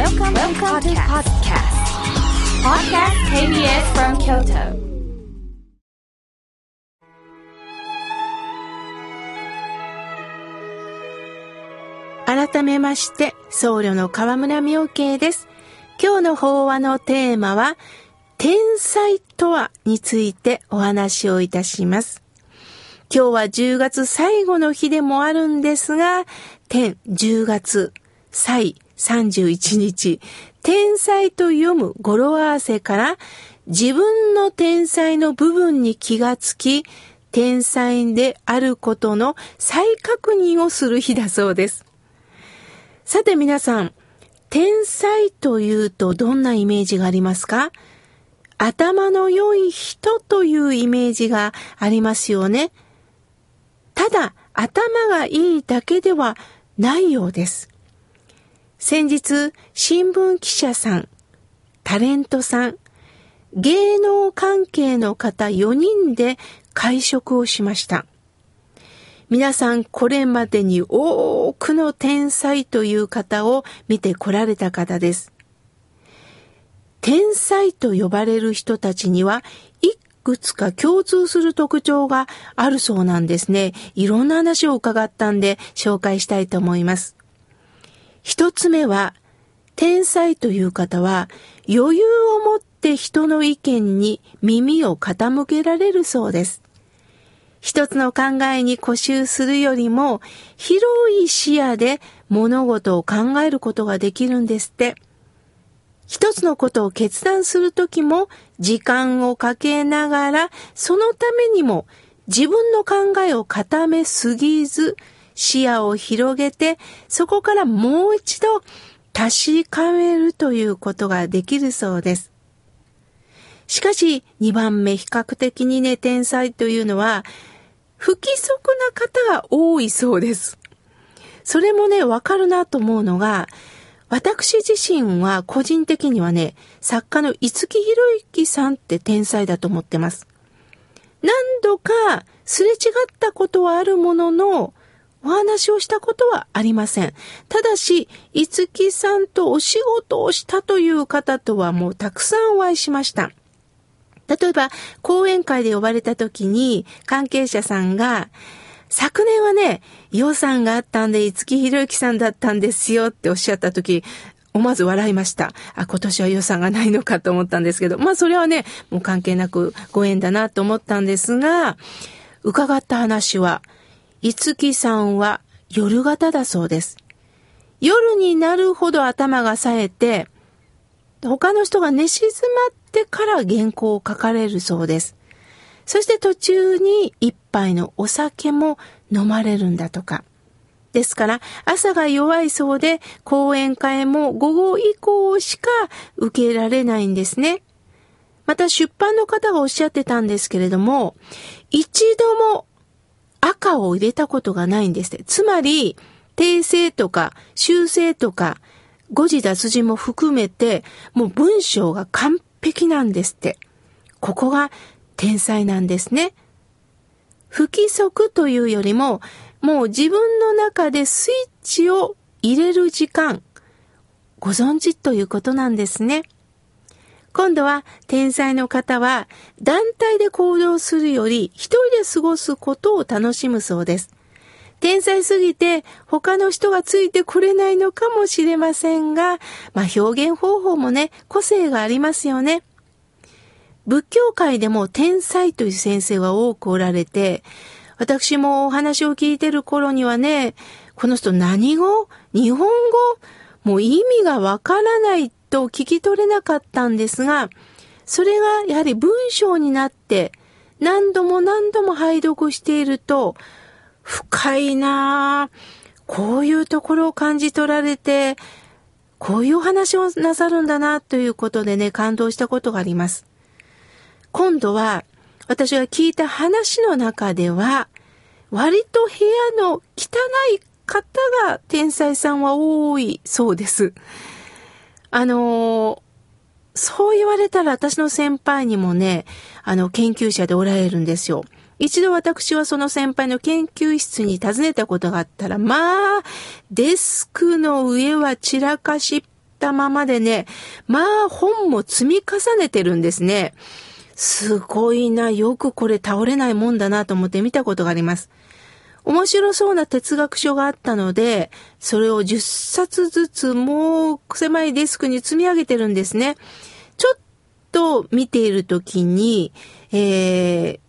Welcome, Welcome to podcast. Podcast KBS from Kyoto. 改めまして、僧侶の河村明慶です。今日の法話のテーマは、天才とはについてお話をいたします。今日は10月最後の日でもあるんですが、天10月、歳31日、天才と読む語呂合わせから、自分の天才の部分に気がつき、天才であることの再確認をする日だそうです。さて皆さん、天才というとどんなイメージがありますか？頭の良い人というイメージがありますよね。ただ、頭がいいだけではないようです。先日、新聞記者さん、タレントさん、芸能関係の方4人で会食をしました。皆さんこれまでに多くの天才という方を見てこられた方です。天才と呼ばれる人たちにはいくつか共通する特徴があるそうなんですね。いろんな話を伺ったんで紹介したいと思います。一つ目は、天才という方は余裕を持って人の意見に耳を傾けられるそうです。一つの考えに固執するよりも広い視野で物事を考えることができるんですって。一つのことを決断するときも時間をかけながらそのためにも自分の考えを固めすぎず視野を広げてそこからもう一度確かめるということができるそうです。しかし2番目比較的にね天才というのは不規則な方が多いそうです。それもね、わかるなと思うのが、私自身は個人的にはね、作家の五木ひろゆきさんって天才だと思ってます。何度かすれ違ったことはあるものの、お話をしたことはありません。ただし、五木さんとお仕事をしたという方とはもうたくさんお会いしました。例えば、講演会で呼ばれた時に、関係者さんが、昨年はね、予算があったんで、五木ひろゆきさんだったんですよっておっしゃった時、思わず笑いました。あ、今年は予算がないのかと思ったんですけど、まあそれはね、もう関係なくご縁だなと思ったんですが、伺った話は、五木さんは夜型だそうです。夜になるほど頭が冴えて、他の人が寝静まってから原稿を書かれるそうです。そして途中に一杯のお酒も飲まれるんだとか。ですから朝が弱いそうで講演会も午後以降しか受けられないんですね。また出版の方がおっしゃってたんですけれども、一度も赤を入れたことがないんですって。つまり、訂正とか修正とか誤字脱字も含めて、もう文章が完璧なんですって。ここが天才なんですね。不規則というよりも、もう自分の中でスイッチを入れる時間、ご存知ということなんですね。今度は天才の方は団体で行動するより一人で過ごすことを楽しむそうです。天才すぎて他の人がついてこれないのかもしれませんが、まあ表現方法もね、個性がありますよね。仏教界でも天才という先生は多くおられて、私もお話を聞いてる頃にはね、この人何語？日本語？もう意味がわからないと聞き取れなかったんですが、それがやはり文章になって何度も何度も拝読していると、深いなぁ。こういうところを感じ取られて、こういうお話をなさるんだなということでね、感動したことがあります。今度は、私が聞いた話の中では、割と部屋の汚い方が天才さんは多いそうです。あのそう言われたら私の先輩にもね、あの、研究者でおられるんですよ。一度私はその先輩の研究室に訪ねたことがあったら、まあ、デスクの上は散らかしたままでね、まあ本も積み重ねてるんですね。すごいな、よくこれ倒れないもんだなと思って見たことがあります。面白そうな哲学書があったので、それを10冊ずつもう狭いデスクに積み上げてるんですね。ちょっと見ているときに、えー、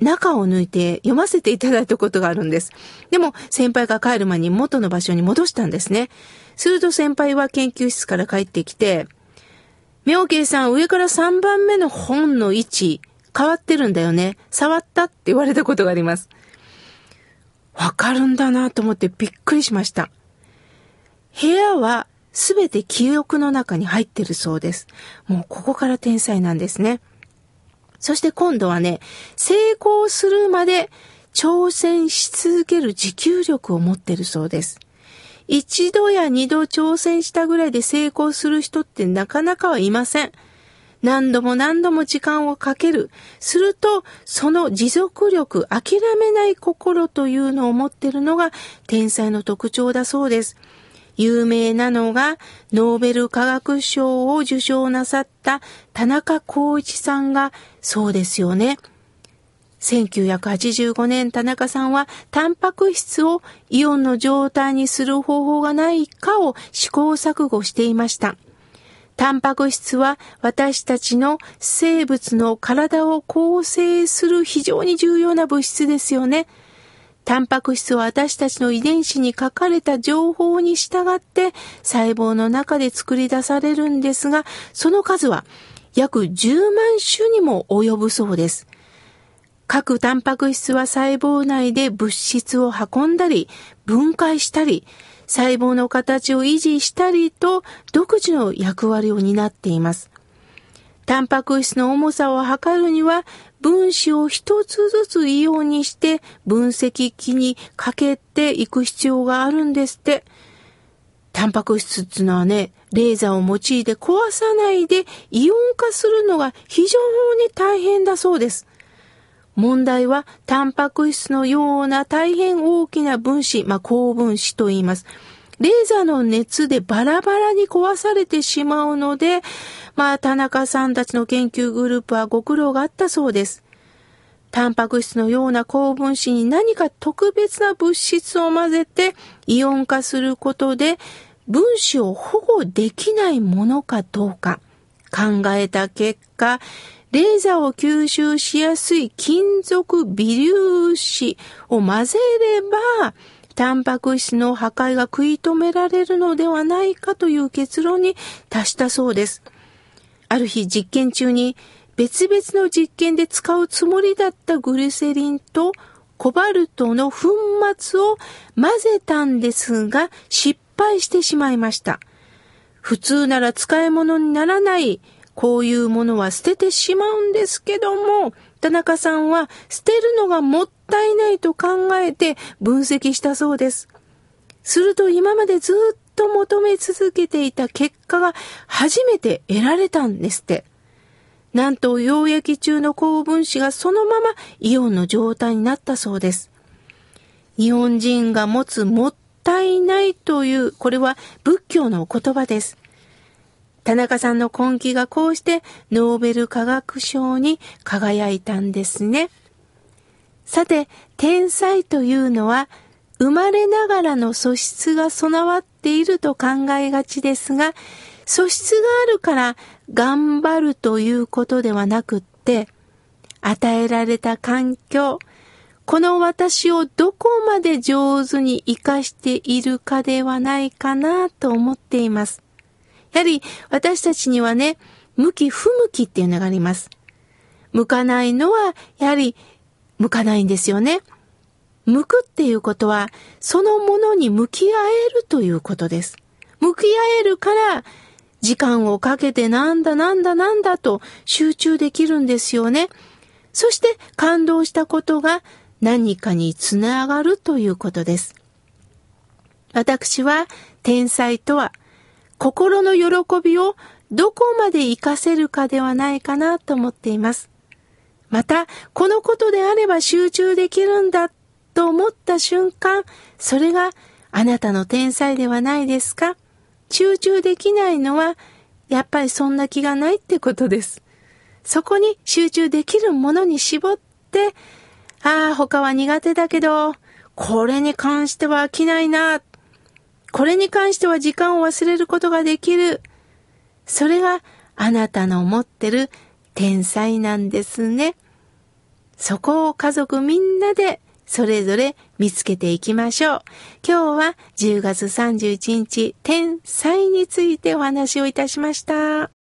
中を抜いて読ませていただいたことがあるんです。でも先輩が帰る前に元の場所に戻したんですね。すると先輩は研究室から帰ってきて、妙慶さん上から3番目の本の位置変わってるんだよね。触ったって言われたことがあります。わかるんだなと思ってびっくりしました。部屋はすべて記憶の中に入ってるそうです。もうここから天才なんですね。そして今度はね、成功するまで挑戦し続ける持久力を持ってるそうです。一度や二度挑戦したぐらいで成功する人ってなかなかはいません。何度も何度も時間をかける。すると、その持続力、諦めない心というのを持っているのが天才の特徴だそうです。有名なのが、ノーベル化学賞を受賞なさった田中光一さんがそうですよね。1985年田中さんはタンパク質をイオンの状態にする方法がないかを試行錯誤していました。タンパク質は私たちの生物の体を構成する非常に重要な物質ですよね。タンパク質は私たちの遺伝子に書かれた情報に従って細胞の中で作り出されるんですが、その数は約10万種にも及ぶそうです。各タンパク質は細胞内で物質を運んだり、分解したり、細胞の形を維持したりと独自の役割を担っています。タンパク質の重さを測るには分子を一つずつイオンにして分析機にかけていく必要があるんですって。タンパク質っていうのはね、レーザーを用いて壊さないでイオン化するのが非常に大変だそうです。問題はタンパク質のような大変大きな分子、まあ、高分子と言います。レーザーの熱でバラバラに壊されてしまうので、まあ、田中さんたちの研究グループはご苦労があったそうです。タンパク質のような高分子に何か特別な物質を混ぜてイオン化することで分子を保護できないものかどうか考えた結果、レーザーを吸収しやすい金属微粒子を混ぜれば、タンパク質の破壊が食い止められるのではないかという結論に達したそうです。ある日実験中に別々の実験で使うつもりだったグリセリンとコバルトの粉末を混ぜたんですが失敗してしまいました。普通なら使い物にならないこういうものは捨ててしまうんですけども、田中さんは捨てるのがもったいないと考えて分析したそうです。すると今までずっと求め続けていた結果が初めて得られたんですって。なんと溶液中の高分子がそのままイオンの状態になったそうです。日本人が持つもったいないという、これは仏教の言葉です。田中さんの根気がこうしてノーベル化学賞に輝いたんですね。さて、天才というのは生まれながらの素質が備わっていると考えがちですが、素質があるから頑張るということではなくって、与えられた環境、この私をどこまで上手に活かしているかではないかなと思っています。やはり私たちにはね、向き不向きっていうのがあります。向かないのは、やはり向かないんですよね。向くっていうことは、そのものに向き合えるということです。向き合えるから、時間をかけてなんだなんだなんだと集中できるんですよね。そして感動したことが何かにつながるということです。私は天才とは心の喜びをどこまで活かせるかではないかなと思っています。また、このことであれば集中できるんだと思った瞬間、それがあなたの天才ではないですか？集中できないのは、やっぱりそんな気がないってことです。そこに集中できるものに絞って、ああ、他は苦手だけど、これに関しては飽きないな。これに関しては時間を忘れることができる。それがあなたの持ってる天才なんですね。そこを家族みんなでそれぞれ見つけていきましょう。今日は10月31日天才についてお話をいたしました。